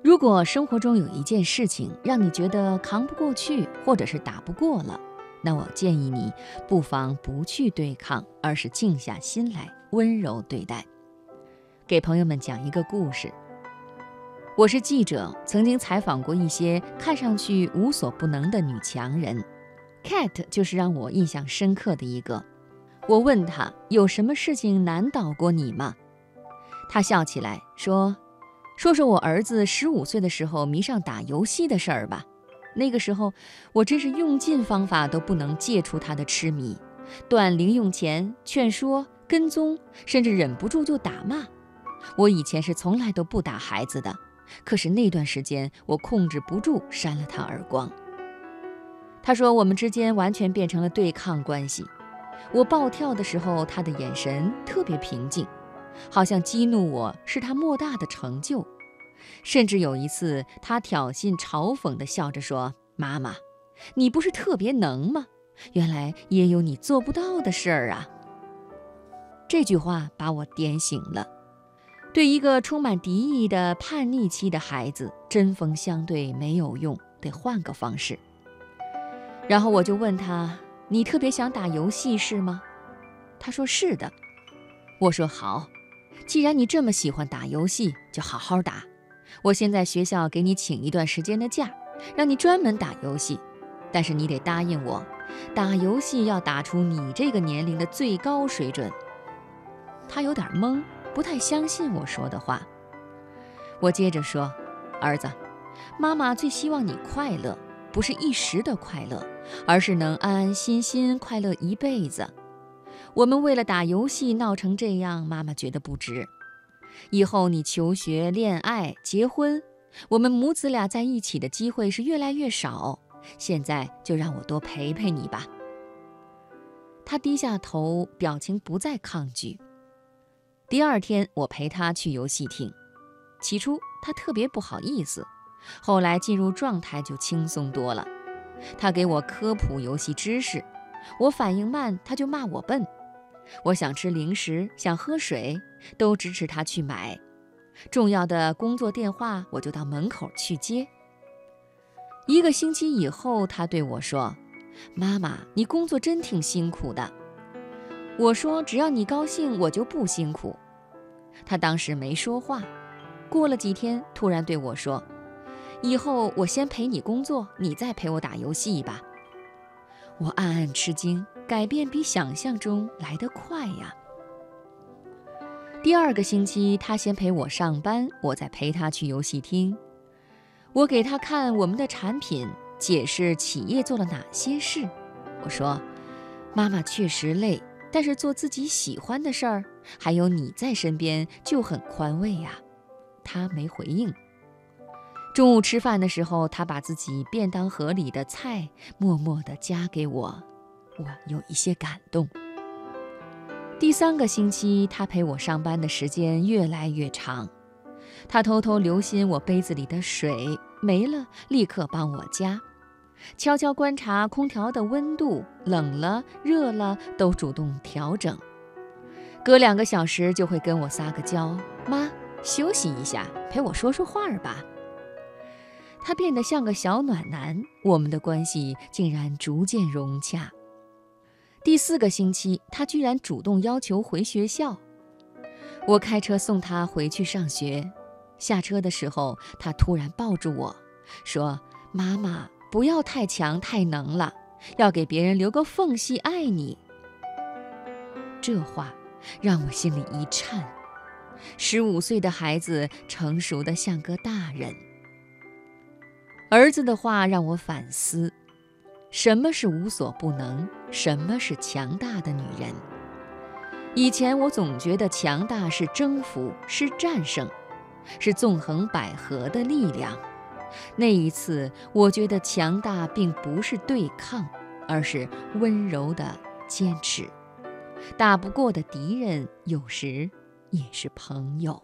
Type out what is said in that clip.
如果生活中有一件事情让你觉得扛不过去，或者是打不过了，那我建议你不妨不去对抗，而是静下心来，温柔对待。给朋友们讲一个故事。我是记者，曾经采访过一些看上去无所不能的女强人，Cat 就是让我印象深刻的一个。我问她有什么事情难倒过你吗？她笑起来说：“说说我儿子十五岁的时候迷上打游戏的事儿吧。那个时候我真是用尽方法都不能戒除他的痴迷，断零用钱、劝说、跟踪，甚至忍不住就打骂。我以前是从来都不打孩子的，可是那段时间我控制不住扇了他耳光。”他说：“我们之间完全变成了对抗关系。”我暴跳的时候，他的眼神特别平静，好像激怒我是他莫大的成就。甚至有一次，他挑衅嘲讽地笑着说：“妈妈，你不是特别能吗？原来也有你做不到的事儿啊！”这句话把我点醒了。对一个充满敌意的叛逆期的孩子，针锋相对没有用，得换个方式。然后我就问他。你特别想打游戏是吗？他说是的。我说好，既然你这么喜欢打游戏，就好好打。我先在学校给你请一段时间的假，让你专门打游戏。但是你得答应我，打游戏要打出你这个年龄的最高水准。他有点懵，不太相信我说的话。我接着说，儿子，妈妈最希望你快乐。不是一时的快乐，而是能安安心心快乐一辈子。我们为了打游戏闹成这样，妈妈觉得不值。以后你求学、恋爱、结婚，我们母子俩在一起的机会是越来越少。现在就让我多陪陪你吧。他低下头，表情不再抗拒。第二天，我陪他去游戏厅。起初，他特别不好意思。后来进入状态就轻松多了。他给我科普游戏知识，我反应慢，他就骂我笨。我想吃零食，想喝水，都支持他去买。重要的工作电话，我就到门口去接。一个星期以后，他对我说：“妈妈，你工作真挺辛苦的。”我说：“只要你高兴，我就不辛苦。”他当时没说话。过了几天，突然对我说。以后我先陪你工作，你再陪我打游戏吧。我暗暗吃惊，改变比想象中来得快呀。第二个星期，他先陪我上班，我再陪他去游戏厅。我给他看我们的产品，解释企业做了哪些事。我说：“妈妈确实累，但是做自己喜欢的事儿，还有你在身边就很宽慰呀。”他没回应。中午吃饭的时候，他把自己便当盒里的菜默默地夹给我，我有一些感动。第三个星期，他陪我上班的时间越来越长，他偷偷留心我杯子里的水没了，立刻帮我加，悄悄观察空调的温度，冷了热了都主动调整。隔两个小时就会跟我撒个娇：“妈，休息一下，陪我说说话吧。”他变得像个小暖男，我们的关系竟然逐渐融洽。第四个星期，他居然主动要求回学校。我开车送他回去上学，下车的时候，他突然抱住我说：“妈妈，不要太强太能了，要给别人留个缝隙爱你。”这话让我心里一颤。十五岁的孩子成熟的像个大人。儿子的话让我反思：什么是无所不能？什么是强大的女人？以前我总觉得强大是征服，是战胜，是纵横捭阖的力量。那一次，我觉得强大并不是对抗，而是温柔的坚持。打不过的敌人，有时也是朋友。